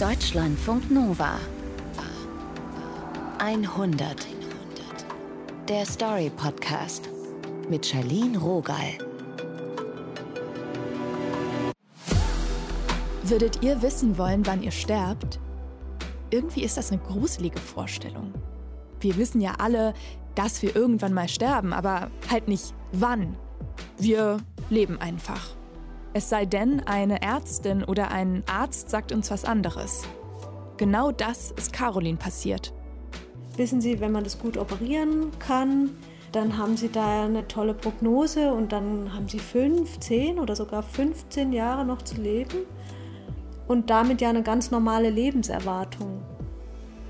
Deutschlandfunk Nova 100 Der Story Podcast mit Charlene Rogal. Würdet ihr wissen wollen, wann ihr sterbt? Irgendwie ist das eine gruselige Vorstellung. Wir wissen ja alle, dass wir irgendwann mal sterben, aber halt nicht wann. Wir leben einfach. Es sei denn, eine Ärztin oder ein Arzt sagt uns was anderes. Genau das ist Caroline passiert. Wissen Sie, wenn man das gut operieren kann, dann haben Sie da eine tolle Prognose und dann haben Sie fünf, zehn oder sogar 15 Jahre noch zu leben und damit ja eine ganz normale Lebenserwartung.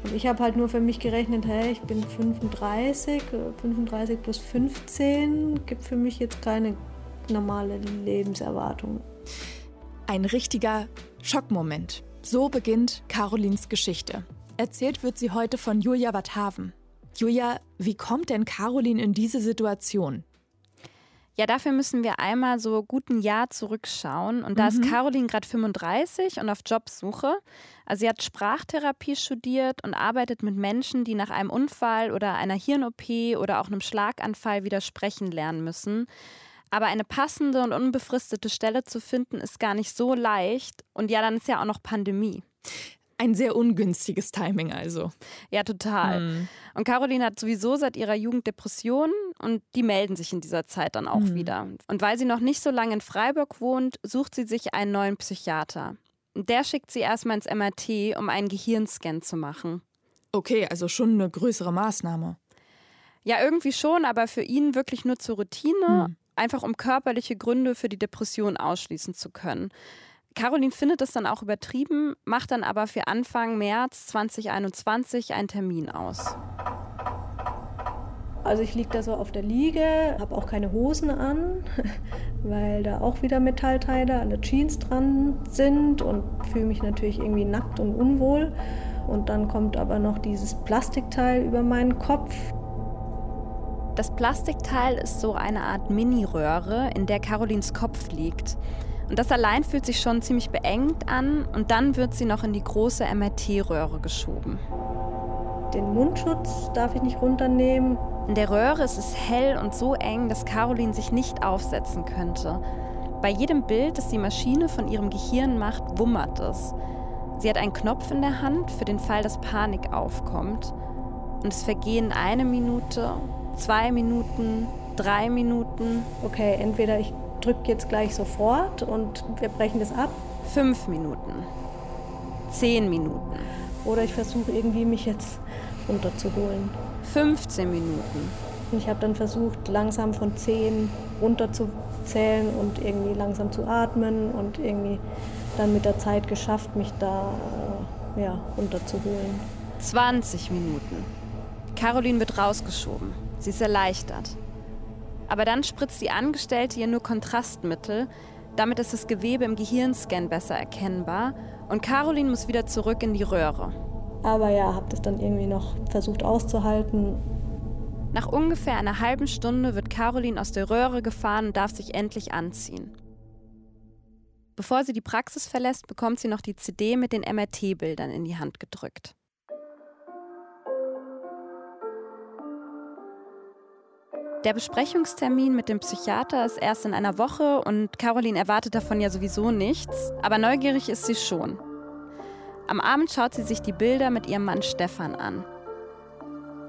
Und ich habe halt nur für mich gerechnet, hey, ich bin 35, 35 plus 15 gibt für mich jetzt keine normale Lebenserwartung. Ein richtiger Schockmoment. So beginnt Carolins Geschichte. Erzählt wird sie heute von Julia Wathaven. Julia, wie kommt denn Caroline in diese Situation? Ja, dafür müssen wir einmal so gut ein Jahr zurückschauen. Und da mhm. ist Caroline gerade 35 und auf Jobsuche. Also sie hat Sprachtherapie studiert und arbeitet mit Menschen, die nach einem Unfall oder einer Hirn-OP oder auch einem Schlaganfall wieder sprechen lernen müssen. Aber eine passende und unbefristete Stelle zu finden, ist gar nicht so leicht. Und ja, dann ist ja auch noch Pandemie. Ein sehr ungünstiges Timing also. Ja, total. Hm. Und Caroline hat sowieso seit ihrer Jugend Depressionen und die melden sich in dieser Zeit dann auch hm. wieder. Und weil sie noch nicht so lange in Freiburg wohnt, sucht sie sich einen neuen Psychiater. Der schickt sie erstmal ins MRT, um einen Gehirnscan zu machen. Okay, also schon eine größere Maßnahme. Ja, irgendwie schon, aber für ihn wirklich nur zur Routine. Hm einfach um körperliche Gründe für die Depression ausschließen zu können. Caroline findet es dann auch übertrieben, macht dann aber für Anfang März 2021 einen Termin aus. Also ich liege da so auf der Liege, habe auch keine Hosen an, weil da auch wieder Metallteile an der Jeans dran sind und fühle mich natürlich irgendwie nackt und unwohl. Und dann kommt aber noch dieses Plastikteil über meinen Kopf. Das Plastikteil ist so eine Art Mini-Röhre, in der Carolins Kopf liegt. Und das allein fühlt sich schon ziemlich beengt an und dann wird sie noch in die große MRT-Röhre geschoben. Den Mundschutz darf ich nicht runternehmen. In der Röhre ist es hell und so eng, dass Caroline sich nicht aufsetzen könnte. Bei jedem Bild, das die Maschine von ihrem Gehirn macht, wummert es. Sie hat einen Knopf in der Hand für den Fall, dass Panik aufkommt. Und es vergehen eine Minute, zwei Minuten, drei Minuten. Okay, entweder ich drücke jetzt gleich sofort und wir brechen das ab. Fünf Minuten. Zehn Minuten. Oder ich versuche irgendwie mich jetzt runterzuholen. 15 Minuten. Ich habe dann versucht, langsam von 10 runterzuzählen und irgendwie langsam zu atmen und irgendwie dann mit der Zeit geschafft, mich da äh, ja, runterzuholen. 20 Minuten. Caroline wird rausgeschoben. Sie ist erleichtert. Aber dann spritzt die Angestellte ihr nur Kontrastmittel. Damit ist das Gewebe im Gehirnscan besser erkennbar. Und Caroline muss wieder zurück in die Röhre. Aber ja, habe das dann irgendwie noch versucht auszuhalten. Nach ungefähr einer halben Stunde wird Caroline aus der Röhre gefahren und darf sich endlich anziehen. Bevor sie die Praxis verlässt, bekommt sie noch die CD mit den MRT-Bildern in die Hand gedrückt. Der Besprechungstermin mit dem Psychiater ist erst in einer Woche und Caroline erwartet davon ja sowieso nichts, aber neugierig ist sie schon. Am Abend schaut sie sich die Bilder mit ihrem Mann Stefan an.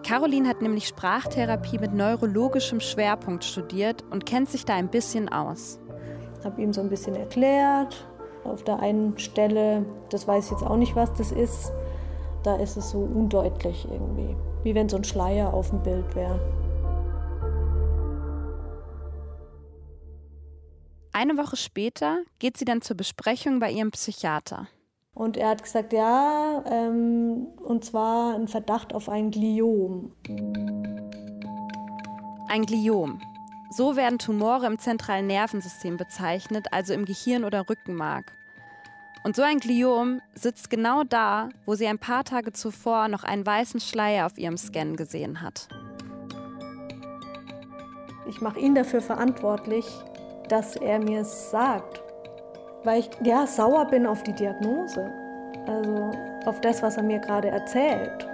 Caroline hat nämlich Sprachtherapie mit neurologischem Schwerpunkt studiert und kennt sich da ein bisschen aus. Ich habe ihm so ein bisschen erklärt. Auf der einen Stelle, das weiß ich jetzt auch nicht, was das ist, da ist es so undeutlich irgendwie. Wie wenn so ein Schleier auf dem Bild wäre. Eine Woche später geht sie dann zur Besprechung bei ihrem Psychiater. Und er hat gesagt, ja, ähm, und zwar ein Verdacht auf ein Gliom. Ein Gliom. So werden Tumore im zentralen Nervensystem bezeichnet, also im Gehirn oder Rückenmark. Und so ein Gliom sitzt genau da, wo sie ein paar Tage zuvor noch einen weißen Schleier auf ihrem Scan gesehen hat. Ich mache ihn dafür verantwortlich, dass er mir es sagt. Weil ich ja sauer bin auf die Diagnose. also auf das, was er mir gerade erzählt.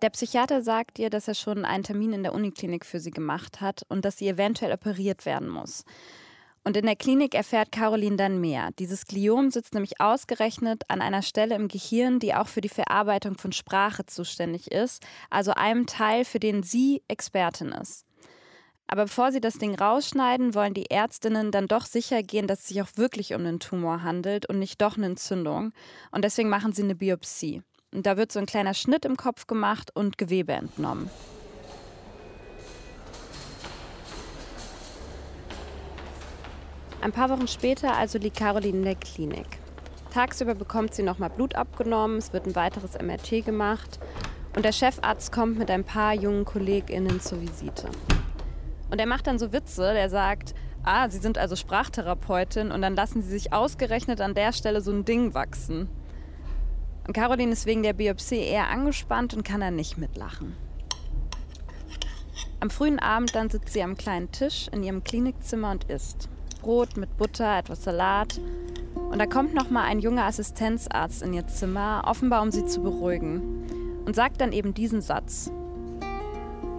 Der Psychiater sagt ihr, dass er schon einen Termin in der Uniklinik für sie gemacht hat und dass sie eventuell operiert werden muss. Und in der Klinik erfährt Caroline dann mehr. Dieses Gliom sitzt nämlich ausgerechnet an einer Stelle im Gehirn, die auch für die Verarbeitung von Sprache zuständig ist, also einem Teil, für den sie Expertin ist. Aber bevor sie das Ding rausschneiden, wollen die Ärztinnen dann doch sicher gehen, dass es sich auch wirklich um einen Tumor handelt und nicht doch eine Entzündung. Und deswegen machen sie eine Biopsie. Und da wird so ein kleiner Schnitt im Kopf gemacht und Gewebe entnommen. Ein paar Wochen später also liegt Caroline in der Klinik. Tagsüber bekommt sie nochmal Blut abgenommen, es wird ein weiteres MRT gemacht und der Chefarzt kommt mit ein paar jungen KollegInnen zur Visite. Und er macht dann so Witze, der sagt, ah, Sie sind also Sprachtherapeutin und dann lassen Sie sich ausgerechnet an der Stelle so ein Ding wachsen. Und Caroline ist wegen der Biopsie eher angespannt und kann dann nicht mitlachen. Am frühen Abend dann sitzt sie am kleinen Tisch in ihrem Klinikzimmer und isst. Brot mit Butter, etwas Salat. Und da kommt noch mal ein junger Assistenzarzt in ihr Zimmer, offenbar um sie zu beruhigen. Und sagt dann eben diesen Satz.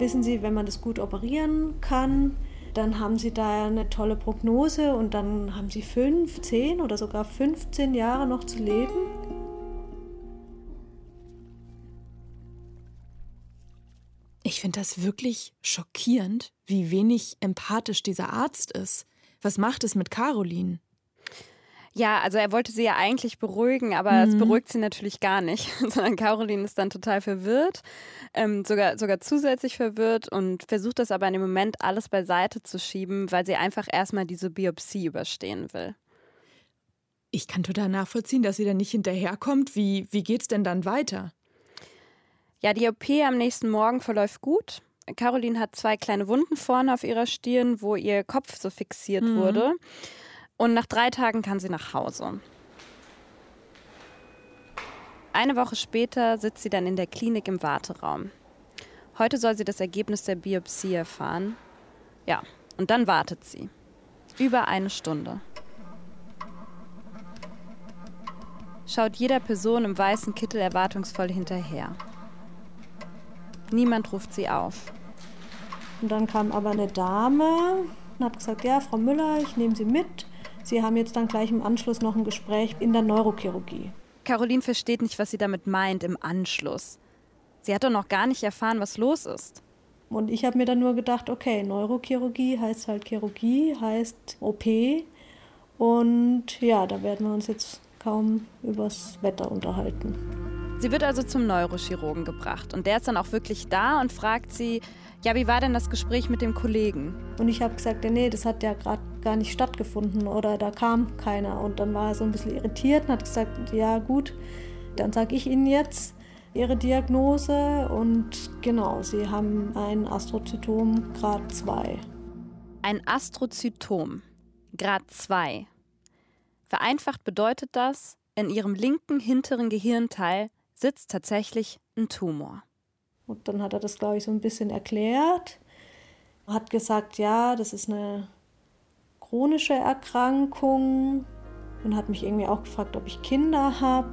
Wissen Sie, wenn man das gut operieren kann, dann haben Sie da eine tolle Prognose und dann haben Sie fünf, zehn oder sogar 15 Jahre noch zu leben. Ich finde das wirklich schockierend, wie wenig empathisch dieser Arzt ist. Was macht es mit Caroline? Ja, also er wollte sie ja eigentlich beruhigen, aber mhm. es beruhigt sie natürlich gar nicht, sondern Caroline ist dann total verwirrt, ähm, sogar, sogar zusätzlich verwirrt und versucht das aber in dem Moment alles beiseite zu schieben, weil sie einfach erstmal diese Biopsie überstehen will. Ich kann total nachvollziehen, dass sie dann nicht hinterherkommt. Wie, wie geht's denn dann weiter? Ja, die OP am nächsten Morgen verläuft gut. Caroline hat zwei kleine Wunden vorne auf ihrer Stirn, wo ihr Kopf so fixiert mhm. wurde. Und nach drei Tagen kann sie nach Hause. Eine Woche später sitzt sie dann in der Klinik im Warteraum. Heute soll sie das Ergebnis der Biopsie erfahren. Ja, und dann wartet sie. Über eine Stunde. Schaut jeder Person im weißen Kittel erwartungsvoll hinterher. Niemand ruft sie auf. Und dann kam aber eine Dame und hat gesagt, ja, Frau Müller, ich nehme Sie mit. Sie haben jetzt dann gleich im Anschluss noch ein Gespräch in der Neurochirurgie. Caroline versteht nicht, was sie damit meint im Anschluss. Sie hat doch noch gar nicht erfahren, was los ist. Und ich habe mir dann nur gedacht, okay, Neurochirurgie heißt halt Chirurgie, heißt OP. Und ja, da werden wir uns jetzt kaum übers Wetter unterhalten. Sie wird also zum Neurochirurgen gebracht und der ist dann auch wirklich da und fragt sie, ja, wie war denn das Gespräch mit dem Kollegen? Und ich habe gesagt, ja, nee, das hat ja gerade gar nicht stattgefunden oder da kam keiner. Und dann war er so ein bisschen irritiert und hat gesagt, ja gut, dann sage ich Ihnen jetzt Ihre Diagnose und genau, Sie haben ein Astrozytom Grad 2. Ein Astrozytom Grad 2. Vereinfacht bedeutet das, in Ihrem linken hinteren Gehirnteil sitzt tatsächlich ein Tumor. Und dann hat er das, glaube ich, so ein bisschen erklärt. Hat gesagt, ja, das ist eine chronische Erkrankung und hat mich irgendwie auch gefragt, ob ich Kinder habe.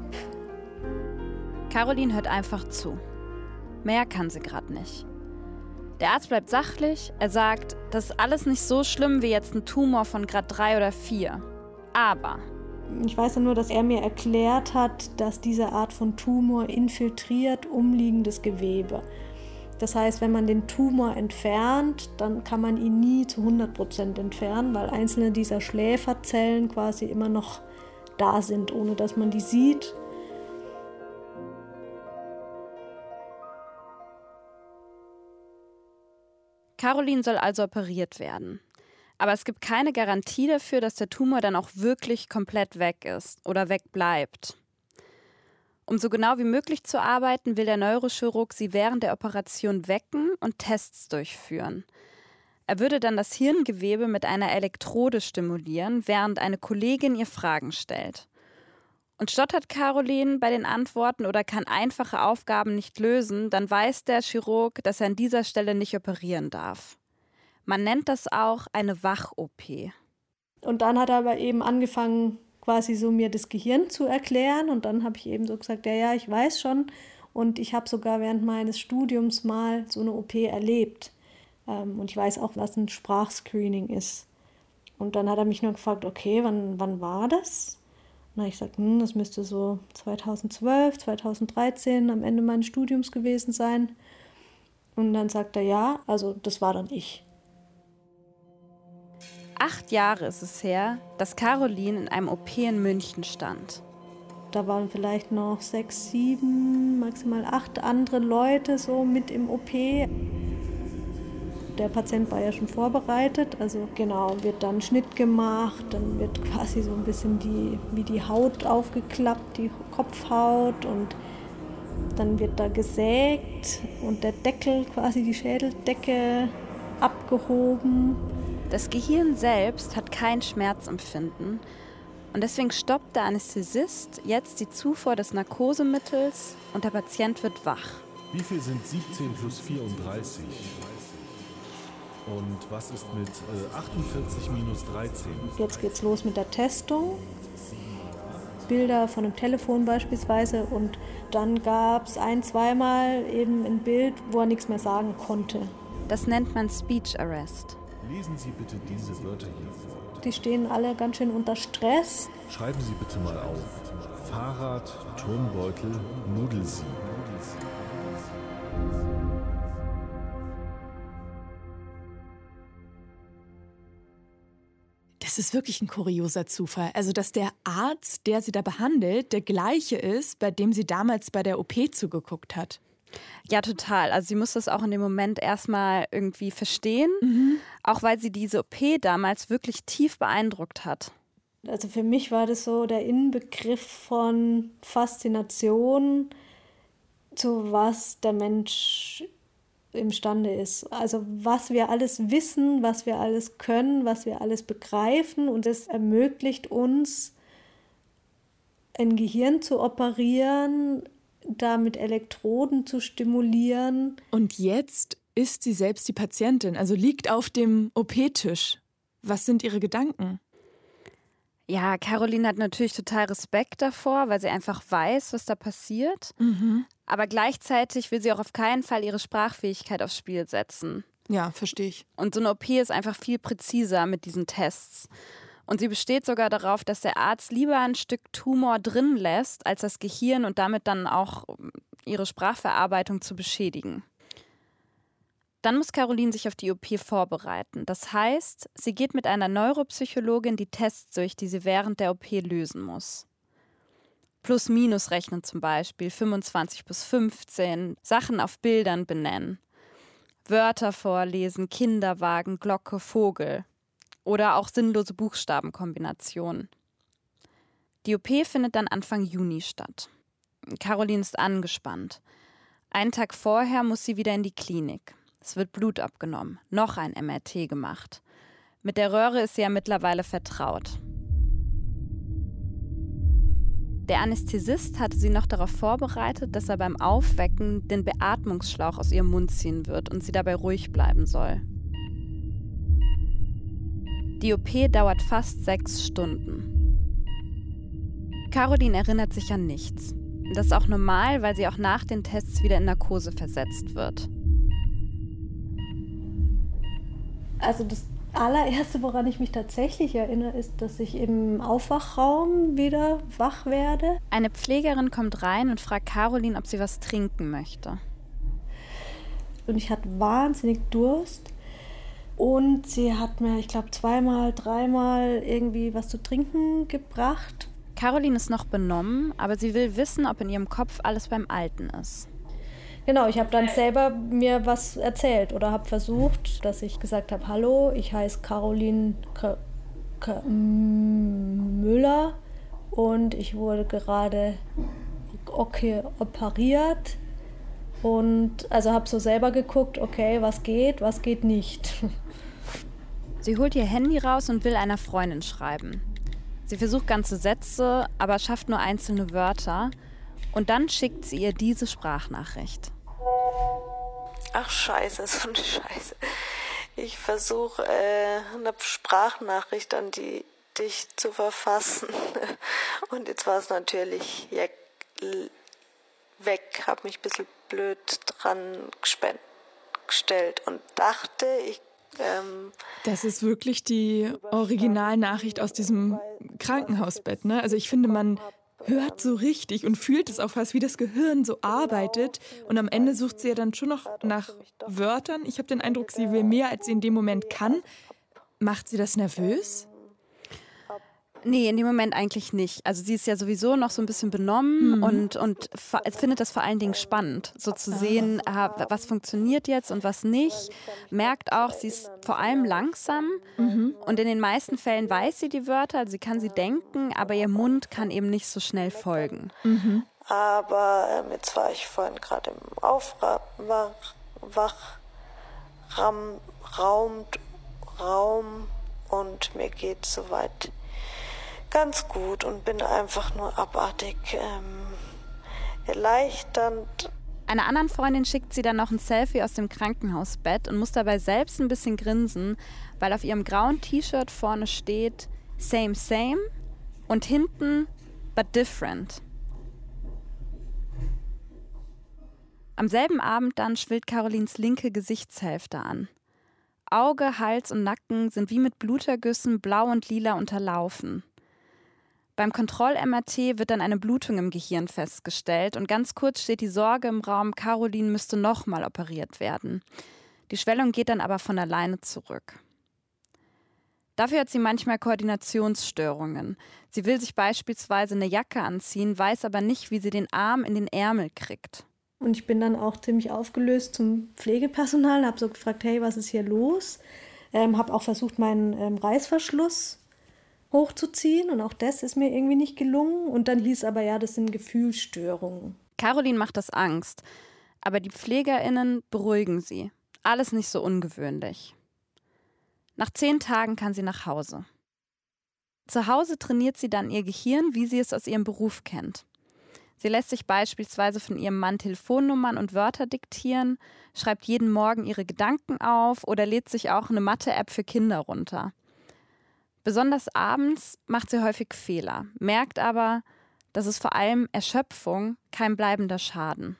Caroline hört einfach zu. Mehr kann sie gerade nicht. Der Arzt bleibt sachlich. Er sagt, das ist alles nicht so schlimm wie jetzt ein Tumor von Grad 3 oder 4. Aber ich weiß ja nur, dass er mir erklärt hat, dass diese Art von Tumor infiltriert umliegendes Gewebe. Das heißt, wenn man den Tumor entfernt, dann kann man ihn nie zu 100 Prozent entfernen, weil einzelne dieser Schläferzellen quasi immer noch da sind, ohne dass man die sieht. Caroline soll also operiert werden. Aber es gibt keine Garantie dafür, dass der Tumor dann auch wirklich komplett weg ist oder wegbleibt. Um so genau wie möglich zu arbeiten, will der Neurochirurg sie während der Operation wecken und Tests durchführen. Er würde dann das Hirngewebe mit einer Elektrode stimulieren, während eine Kollegin ihr Fragen stellt. Und stottert Caroline bei den Antworten oder kann einfache Aufgaben nicht lösen, dann weiß der Chirurg, dass er an dieser Stelle nicht operieren darf. Man nennt das auch eine Wach-OP. Und dann hat er aber eben angefangen, quasi so mir das Gehirn zu erklären. Und dann habe ich eben so gesagt, ja, ja, ich weiß schon. Und ich habe sogar während meines Studiums mal so eine OP erlebt. Ähm, und ich weiß auch, was ein Sprachscreening ist. Und dann hat er mich nur gefragt, okay, wann, wann war das? Na, ich sagte, hm, das müsste so 2012, 2013 am Ende meines Studiums gewesen sein. Und dann sagt er, ja, also das war dann ich. Acht Jahre ist es her, dass Caroline in einem OP in München stand. Da waren vielleicht noch sechs, sieben, maximal acht andere Leute so mit im OP. Der Patient war ja schon vorbereitet, also genau, wird dann Schnitt gemacht, dann wird quasi so ein bisschen die, wie die Haut aufgeklappt, die Kopfhaut und dann wird da gesägt und der Deckel, quasi die Schädeldecke abgehoben. Das Gehirn selbst hat kein Schmerzempfinden und deswegen stoppt der Anästhesist jetzt die Zufuhr des Narkosemittels und der Patient wird wach. Wie viel sind 17 plus 34? Und was ist mit äh, 48 minus 13? Jetzt geht's los mit der Testung. Bilder von einem Telefon beispielsweise und dann gab es ein, zweimal eben ein Bild, wo er nichts mehr sagen konnte. Das nennt man Speech Arrest. Lesen Sie bitte diese Wörter hier vor. Die stehen alle ganz schön unter Stress. Schreiben Sie bitte mal auf. Fahrrad, Turnbeutel, Nudelsieb. Das ist wirklich ein kurioser Zufall. Also, dass der Arzt, der sie da behandelt, der gleiche ist, bei dem sie damals bei der OP zugeguckt hat. Ja, total. Also sie muss das auch in dem Moment erstmal irgendwie verstehen, mhm. auch weil sie diese OP damals wirklich tief beeindruckt hat. Also für mich war das so der Inbegriff von Faszination, zu was der Mensch imstande ist. Also was wir alles wissen, was wir alles können, was wir alles begreifen und es ermöglicht uns, ein Gehirn zu operieren, da mit Elektroden zu stimulieren. Und jetzt ist sie selbst die Patientin, also liegt auf dem OP-Tisch. Was sind ihre Gedanken? Ja, Caroline hat natürlich total Respekt davor, weil sie einfach weiß, was da passiert. Mhm. Aber gleichzeitig will sie auch auf keinen Fall ihre Sprachfähigkeit aufs Spiel setzen. Ja, verstehe ich. Und so eine OP ist einfach viel präziser mit diesen Tests. Und sie besteht sogar darauf, dass der Arzt lieber ein Stück Tumor drin lässt, als das Gehirn und damit dann auch ähm, ihre Sprachverarbeitung zu beschädigen. Dann muss Caroline sich auf die OP vorbereiten. Das heißt, sie geht mit einer Neuropsychologin die Tests durch, die sie während der OP lösen muss. Plus-Minus rechnen zum Beispiel, 25 bis 15, Sachen auf Bildern benennen, Wörter vorlesen, Kinderwagen, Glocke, Vogel oder auch sinnlose Buchstabenkombinationen. Die OP findet dann Anfang Juni statt. Caroline ist angespannt. Einen Tag vorher muss sie wieder in die Klinik. Es wird Blut abgenommen, noch ein MRT gemacht. Mit der Röhre ist sie ja mittlerweile vertraut. Der Anästhesist hatte sie noch darauf vorbereitet, dass er beim Aufwecken den Beatmungsschlauch aus ihrem Mund ziehen wird und sie dabei ruhig bleiben soll. Die OP dauert fast sechs Stunden. Caroline erinnert sich an nichts. Das ist auch normal, weil sie auch nach den Tests wieder in Narkose versetzt wird. Also das allererste, woran ich mich tatsächlich erinnere, ist, dass ich im Aufwachraum wieder wach werde. Eine Pflegerin kommt rein und fragt Caroline, ob sie was trinken möchte. Und ich hatte wahnsinnig Durst. Und sie hat mir, ich glaube, zweimal, dreimal irgendwie was zu trinken gebracht. Caroline ist noch benommen, aber sie will wissen, ob in ihrem Kopf alles beim Alten ist. Genau, ich habe dann selber mir was erzählt oder habe versucht, dass ich gesagt habe, hallo, ich heiße Caroline K K Müller und ich wurde gerade okay operiert und also habe so selber geguckt, okay, was geht, was geht nicht. Sie holt ihr Handy raus und will einer Freundin schreiben. Sie versucht ganze Sätze, aber schafft nur einzelne Wörter. Und dann schickt sie ihr diese Sprachnachricht. Ach scheiße, so eine Scheiße. Ich versuche äh, eine Sprachnachricht an die richtig zu verfassen. Und jetzt war es natürlich weg, habe mich ein bisschen blöd dran gestellt und dachte, ich ähm, das ist wirklich die Originalnachricht aus diesem Krankenhausbett. Ne? Also ich finde, man hört so richtig und fühlt es auch fast, wie das Gehirn so arbeitet. Und am Ende sucht sie ja dann schon noch nach Wörtern. Ich habe den Eindruck, sie will mehr, als sie in dem Moment kann. Macht sie das nervös? Nee, in dem Moment eigentlich nicht. Also sie ist ja sowieso noch so ein bisschen benommen mhm. und, und findet das vor allen Dingen spannend, so zu sehen, ah, was funktioniert jetzt und was nicht. Merkt auch, sie ist vor allem langsam mhm. und in den meisten Fällen weiß sie die Wörter, sie kann sie denken, aber ihr Mund kann eben nicht so schnell folgen. Mhm. Aber ähm, jetzt war ich vorhin gerade im Aufwachraum, Raum, Raum und mir geht soweit ganz gut und bin einfach nur abartig ähm, erleichternd. Einer anderen Freundin schickt sie dann noch ein Selfie aus dem Krankenhausbett und muss dabei selbst ein bisschen grinsen, weil auf ihrem grauen T-Shirt vorne steht Same, same und hinten But different. Am selben Abend dann schwillt Carolins linke Gesichtshälfte an. Auge, Hals und Nacken sind wie mit Blutergüssen blau und lila unterlaufen. Beim Kontroll-MRT wird dann eine Blutung im Gehirn festgestellt und ganz kurz steht die Sorge im Raum, Caroline müsste nochmal operiert werden. Die Schwellung geht dann aber von alleine zurück. Dafür hat sie manchmal Koordinationsstörungen. Sie will sich beispielsweise eine Jacke anziehen, weiß aber nicht, wie sie den Arm in den Ärmel kriegt. Und ich bin dann auch ziemlich aufgelöst zum Pflegepersonal, habe so gefragt, hey, was ist hier los? Ähm, habe auch versucht, meinen ähm, Reißverschluss hochzuziehen und auch das ist mir irgendwie nicht gelungen. Und dann hieß aber ja, das sind Gefühlsstörungen. Caroline macht das Angst, aber die PflegerInnen beruhigen sie. Alles nicht so ungewöhnlich. Nach zehn Tagen kann sie nach Hause. Zu Hause trainiert sie dann ihr Gehirn, wie sie es aus ihrem Beruf kennt. Sie lässt sich beispielsweise von ihrem Mann Telefonnummern und Wörter diktieren, schreibt jeden Morgen ihre Gedanken auf oder lädt sich auch eine Mathe-App für Kinder runter. Besonders abends macht sie häufig Fehler, merkt aber, dass es vor allem Erschöpfung, kein bleibender Schaden.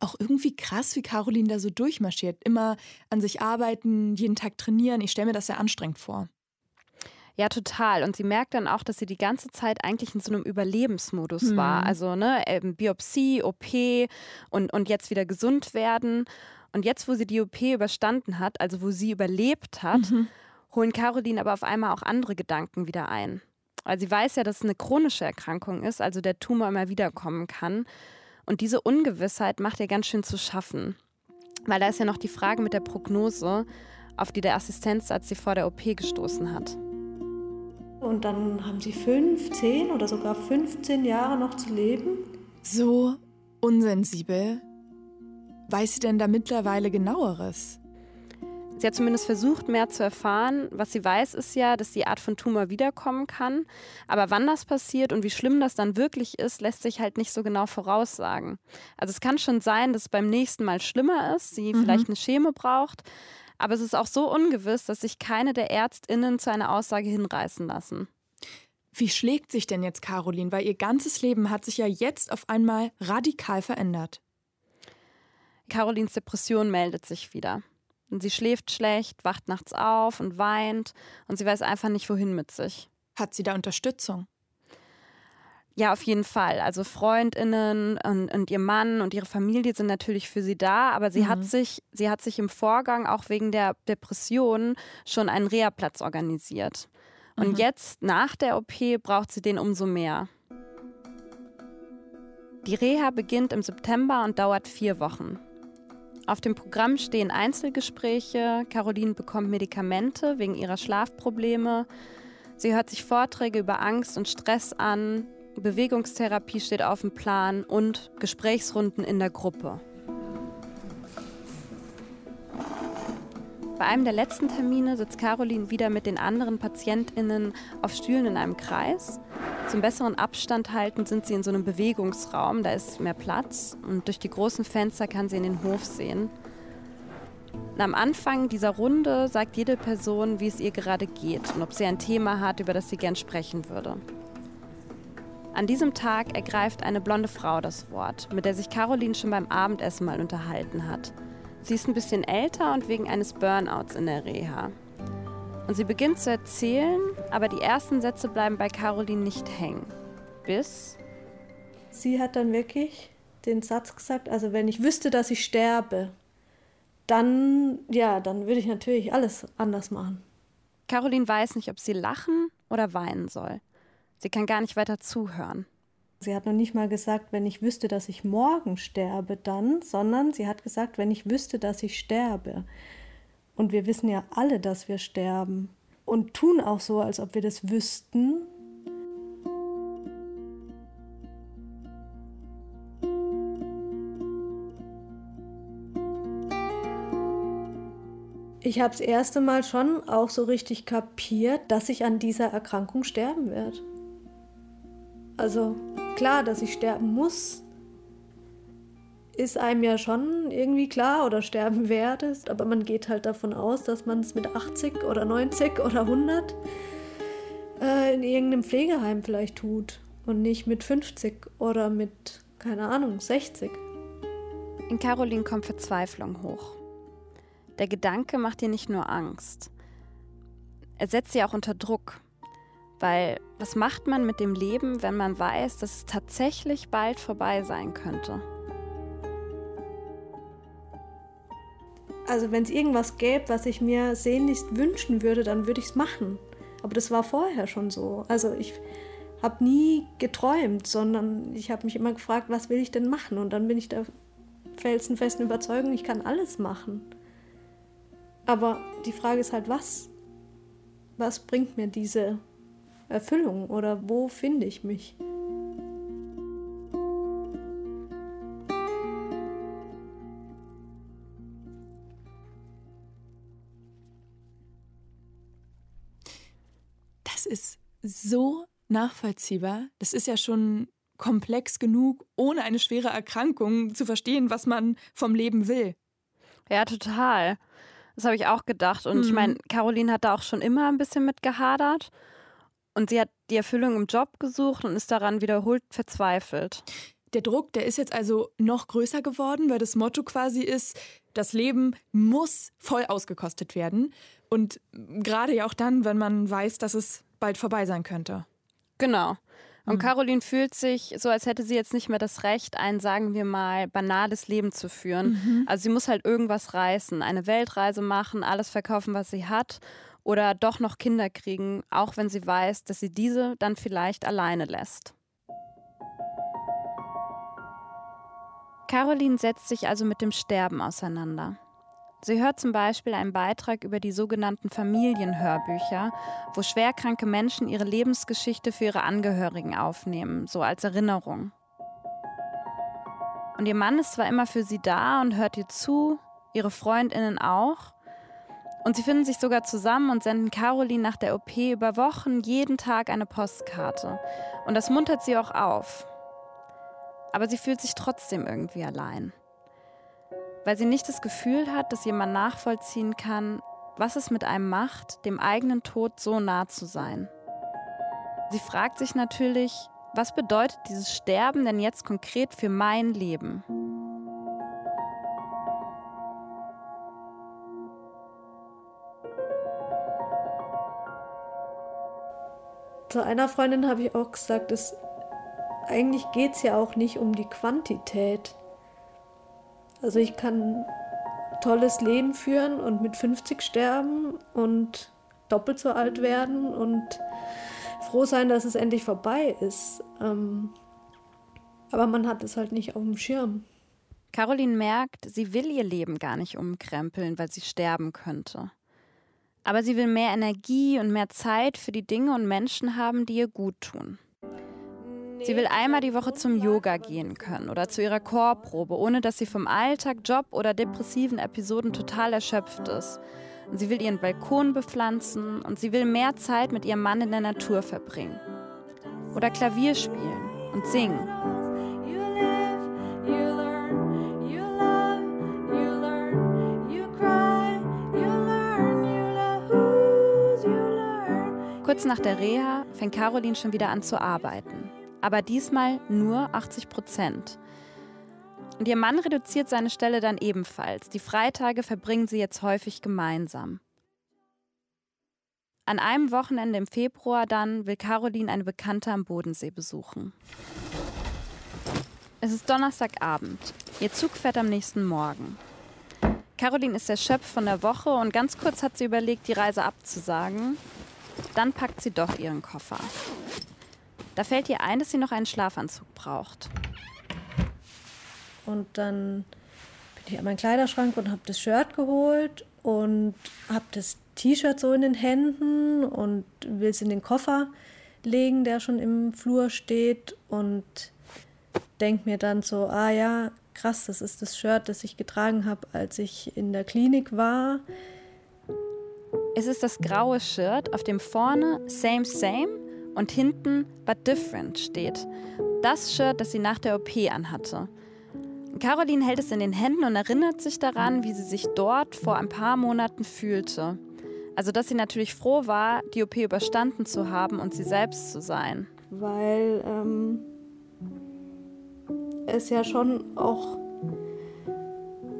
Auch irgendwie krass, wie Caroline da so durchmarschiert. Immer an sich arbeiten, jeden Tag trainieren. Ich stelle mir das sehr anstrengend vor. Ja, total. Und sie merkt dann auch, dass sie die ganze Zeit eigentlich in so einem Überlebensmodus mhm. war. Also ne, Biopsie, OP und, und jetzt wieder gesund werden. Und jetzt, wo sie die OP überstanden hat, also wo sie überlebt hat, mhm holen Caroline aber auf einmal auch andere Gedanken wieder ein. Weil sie weiß ja, dass es eine chronische Erkrankung ist, also der Tumor immer wiederkommen kann. Und diese Ungewissheit macht ihr ganz schön zu schaffen. Weil da ist ja noch die Frage mit der Prognose, auf die der Assistenzarzt sie vor der OP gestoßen hat. Und dann haben sie fünf, zehn oder sogar 15 Jahre noch zu leben. So unsensibel. Weiß sie denn da mittlerweile genaueres? Sie hat zumindest versucht, mehr zu erfahren. Was sie weiß, ist ja, dass die Art von Tumor wiederkommen kann. Aber wann das passiert und wie schlimm das dann wirklich ist, lässt sich halt nicht so genau voraussagen. Also es kann schon sein, dass es beim nächsten Mal schlimmer ist, sie mhm. vielleicht eine Chemo braucht. Aber es ist auch so ungewiss, dass sich keine der ÄrztInnen zu einer Aussage hinreißen lassen. Wie schlägt sich denn jetzt Caroline? Weil ihr ganzes Leben hat sich ja jetzt auf einmal radikal verändert. Carolins Depression meldet sich wieder. Und sie schläft schlecht, wacht nachts auf und weint und sie weiß einfach nicht, wohin mit sich. Hat sie da Unterstützung? Ja, auf jeden Fall. Also Freundinnen und, und, ihr Mann und ihre Familie sind natürlich für sie da, aber sie mhm. hat sich, sie hat sich im Vorgang auch wegen der Depression schon einen Reha-Platz organisiert. Und mhm. jetzt nach der OP braucht sie den umso mehr. Die Reha beginnt im September und dauert vier Wochen. Auf dem Programm stehen Einzelgespräche. Caroline bekommt Medikamente wegen ihrer Schlafprobleme. Sie hört sich Vorträge über Angst und Stress an. Bewegungstherapie steht auf dem Plan und Gesprächsrunden in der Gruppe. Bei einem der letzten Termine sitzt Caroline wieder mit den anderen PatientInnen auf Stühlen in einem Kreis. Zum besseren Abstand halten sind sie in so einem Bewegungsraum, da ist mehr Platz und durch die großen Fenster kann sie in den Hof sehen. Und am Anfang dieser Runde sagt jede Person, wie es ihr gerade geht und ob sie ein Thema hat, über das sie gern sprechen würde. An diesem Tag ergreift eine blonde Frau das Wort, mit der sich Caroline schon beim Abendessen mal unterhalten hat. Sie ist ein bisschen älter und wegen eines Burnouts in der Reha. Und sie beginnt zu erzählen, aber die ersten Sätze bleiben bei Caroline nicht hängen. Bis. Sie hat dann wirklich den Satz gesagt, also wenn ich wüsste, dass ich sterbe, dann, ja, dann würde ich natürlich alles anders machen. Caroline weiß nicht, ob sie lachen oder weinen soll. Sie kann gar nicht weiter zuhören. Sie hat noch nicht mal gesagt, wenn ich wüsste, dass ich morgen sterbe, dann, sondern sie hat gesagt, wenn ich wüsste, dass ich sterbe. Und wir wissen ja alle, dass wir sterben. Und tun auch so, als ob wir das wüssten. Ich habe das erste Mal schon auch so richtig kapiert, dass ich an dieser Erkrankung sterben werde. Also klar, dass ich sterben muss, ist einem ja schon irgendwie klar oder sterben werde. Aber man geht halt davon aus, dass man es mit 80 oder 90 oder 100 äh, in irgendeinem Pflegeheim vielleicht tut und nicht mit 50 oder mit, keine Ahnung, 60. In Caroline kommt Verzweiflung hoch. Der Gedanke macht ihr nicht nur Angst. Er setzt sie auch unter Druck. Weil was macht man mit dem Leben, wenn man weiß, dass es tatsächlich bald vorbei sein könnte? Also wenn es irgendwas gäbe, was ich mir sehnlichst wünschen würde, dann würde ich es machen. Aber das war vorher schon so. Also ich habe nie geträumt, sondern ich habe mich immer gefragt, was will ich denn machen? Und dann bin ich der felsenfesten Überzeugung, ich kann alles machen. Aber die Frage ist halt, was? Was bringt mir diese Erfüllung oder wo finde ich mich? So nachvollziehbar. Das ist ja schon komplex genug, ohne eine schwere Erkrankung zu verstehen, was man vom Leben will. Ja, total. Das habe ich auch gedacht. Und mhm. ich meine, Caroline hat da auch schon immer ein bisschen mit gehadert. Und sie hat die Erfüllung im Job gesucht und ist daran wiederholt verzweifelt. Der Druck, der ist jetzt also noch größer geworden, weil das Motto quasi ist, das Leben muss voll ausgekostet werden. Und gerade ja auch dann, wenn man weiß, dass es bald vorbei sein könnte. Genau. Und mhm. Caroline fühlt sich so, als hätte sie jetzt nicht mehr das Recht, ein, sagen wir mal, banales Leben zu führen. Mhm. Also sie muss halt irgendwas reißen, eine Weltreise machen, alles verkaufen, was sie hat oder doch noch Kinder kriegen, auch wenn sie weiß, dass sie diese dann vielleicht alleine lässt. Caroline setzt sich also mit dem Sterben auseinander. Sie hört zum Beispiel einen Beitrag über die sogenannten Familienhörbücher, wo schwerkranke Menschen ihre Lebensgeschichte für ihre Angehörigen aufnehmen, so als Erinnerung. Und ihr Mann ist zwar immer für sie da und hört ihr zu, ihre Freundinnen auch, und sie finden sich sogar zusammen und senden Caroline nach der OP über Wochen jeden Tag eine Postkarte. Und das muntert sie auch auf. Aber sie fühlt sich trotzdem irgendwie allein. Weil sie nicht das Gefühl hat, dass jemand nachvollziehen kann, was es mit einem macht, dem eigenen Tod so nah zu sein. Sie fragt sich natürlich, was bedeutet dieses Sterben denn jetzt konkret für mein Leben? Zu einer Freundin habe ich auch gesagt, dass eigentlich geht es ja auch nicht um die Quantität. Also ich kann tolles Leben führen und mit 50 sterben und doppelt so alt werden und froh sein, dass es endlich vorbei ist. Ähm, aber man hat es halt nicht auf dem Schirm. Caroline merkt, sie will ihr Leben gar nicht umkrempeln, weil sie sterben könnte. Aber sie will mehr Energie und mehr Zeit für die Dinge und Menschen haben, die ihr gut tun. Sie will einmal die Woche zum Yoga gehen können oder zu ihrer Chorprobe, ohne dass sie vom Alltag, Job oder depressiven Episoden total erschöpft ist. Und sie will ihren Balkon bepflanzen und sie will mehr Zeit mit ihrem Mann in der Natur verbringen. Oder Klavier spielen und singen. Kurz nach der Reha fängt Caroline schon wieder an zu arbeiten. Aber diesmal nur 80 Prozent. Und ihr Mann reduziert seine Stelle dann ebenfalls. Die Freitage verbringen sie jetzt häufig gemeinsam. An einem Wochenende im Februar dann will Caroline eine Bekannte am Bodensee besuchen. Es ist Donnerstagabend. Ihr Zug fährt am nächsten Morgen. Caroline ist erschöpft von der Woche und ganz kurz hat sie überlegt, die Reise abzusagen. Dann packt sie doch ihren Koffer. Da fällt ihr ein, dass sie noch einen Schlafanzug braucht. Und dann bin ich an meinen Kleiderschrank und habe das Shirt geholt und habe das T-Shirt so in den Händen und will es in den Koffer legen, der schon im Flur steht und denke mir dann so, ah ja, krass, das ist das Shirt, das ich getragen habe, als ich in der Klinik war. Es ist das graue Shirt, auf dem vorne Same Same und hinten But Different steht. Das Shirt, das sie nach der OP anhatte. Caroline hält es in den Händen und erinnert sich daran, wie sie sich dort vor ein paar Monaten fühlte. Also, dass sie natürlich froh war, die OP überstanden zu haben und sie selbst zu sein. Weil ähm, es ja schon auch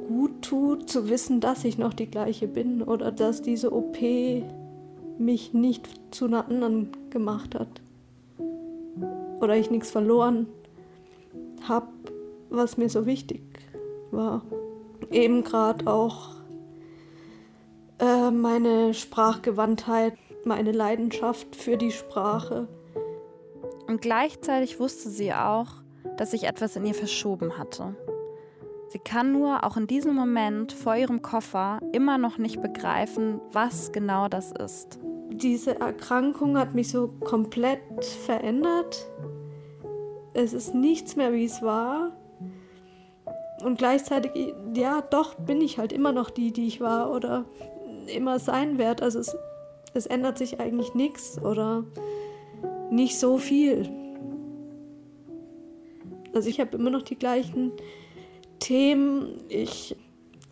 gut tut, zu wissen, dass ich noch die gleiche bin oder dass diese OP mich nicht zu einer anderen gemacht hat. Oder ich nichts verloren habe was mir so wichtig war. Eben gerade auch äh, meine Sprachgewandtheit, meine Leidenschaft für die Sprache. Und gleichzeitig wusste sie auch, dass sich etwas in ihr verschoben hatte. Sie kann nur auch in diesem Moment vor ihrem Koffer immer noch nicht begreifen, was genau das ist. Diese Erkrankung hat mich so komplett verändert. Es ist nichts mehr, wie es war und gleichzeitig, ja, doch bin ich halt immer noch die, die ich war oder immer sein werde. Also es, es ändert sich eigentlich nichts oder nicht so viel. Also ich habe immer noch die gleichen Themen. Ich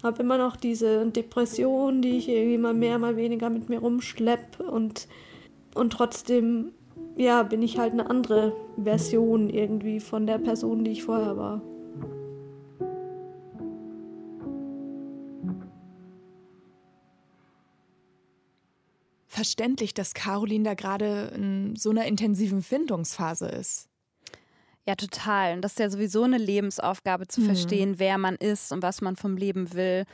habe immer noch diese Depression, die ich irgendwie mal mehr, mal weniger mit mir rumschleppe und, und trotzdem, ja, bin ich halt eine andere Version irgendwie von der Person, die ich vorher war. verständlich, dass Caroline da gerade in so einer intensiven Findungsphase ist. Ja, total. Und das ist ja sowieso eine Lebensaufgabe zu mhm. verstehen, wer man ist und was man vom Leben will.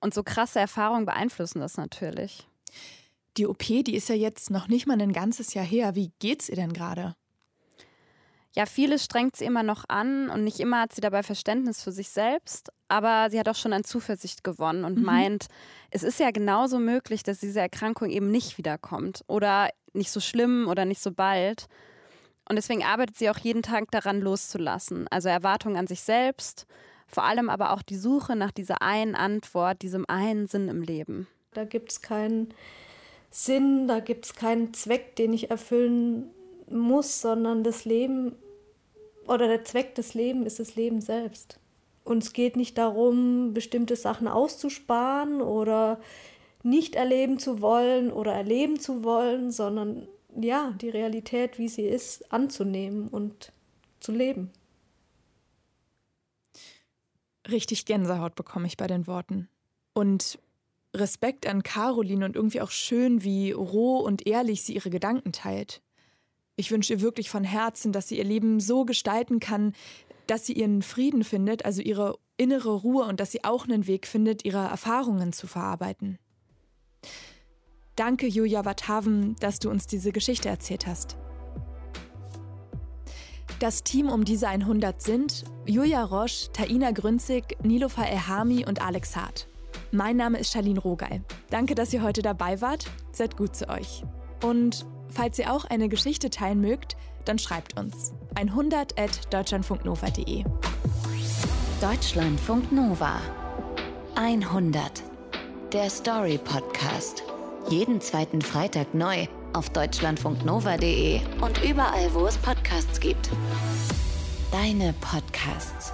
Und so krasse Erfahrungen beeinflussen das natürlich. Die OP, die ist ja jetzt noch nicht mal ein ganzes Jahr her. Wie geht's ihr denn gerade? Ja, vieles strengt sie immer noch an und nicht immer hat sie dabei Verständnis für sich selbst, aber sie hat auch schon an Zuversicht gewonnen und mhm. meint, es ist ja genauso möglich, dass diese Erkrankung eben nicht wiederkommt oder nicht so schlimm oder nicht so bald. Und deswegen arbeitet sie auch jeden Tag daran loszulassen. Also Erwartungen an sich selbst, vor allem aber auch die Suche nach dieser einen Antwort, diesem einen Sinn im Leben. Da gibt es keinen Sinn, da gibt es keinen Zweck, den ich erfüllen muss, sondern das Leben oder der Zweck des Lebens ist das Leben selbst. Und es geht nicht darum, bestimmte Sachen auszusparen oder nicht erleben zu wollen oder erleben zu wollen, sondern ja, die Realität, wie sie ist, anzunehmen und zu leben. Richtig Gänsehaut bekomme ich bei den Worten. Und Respekt an Caroline und irgendwie auch schön, wie roh und ehrlich sie ihre Gedanken teilt. Ich wünsche ihr wirklich von Herzen, dass sie ihr Leben so gestalten kann, dass sie ihren Frieden findet, also ihre innere Ruhe und dass sie auch einen Weg findet, ihre Erfahrungen zu verarbeiten. Danke, Julia Wathaven, dass du uns diese Geschichte erzählt hast. Das Team um diese 100 sind Julia Roche, Taina Grünzig, Nilofa Elhami und Alex Hart. Mein Name ist Charlene Rogal. Danke, dass ihr heute dabei wart. Seid gut zu euch. Und Falls ihr auch eine Geschichte teilen mögt, dann schreibt uns 100 at deutschlandfunknova.de. Deutschlandfunk Nova 100. Der Story Podcast. Jeden zweiten Freitag neu auf deutschlandfunknova.de und überall, wo es Podcasts gibt. Deine Podcasts.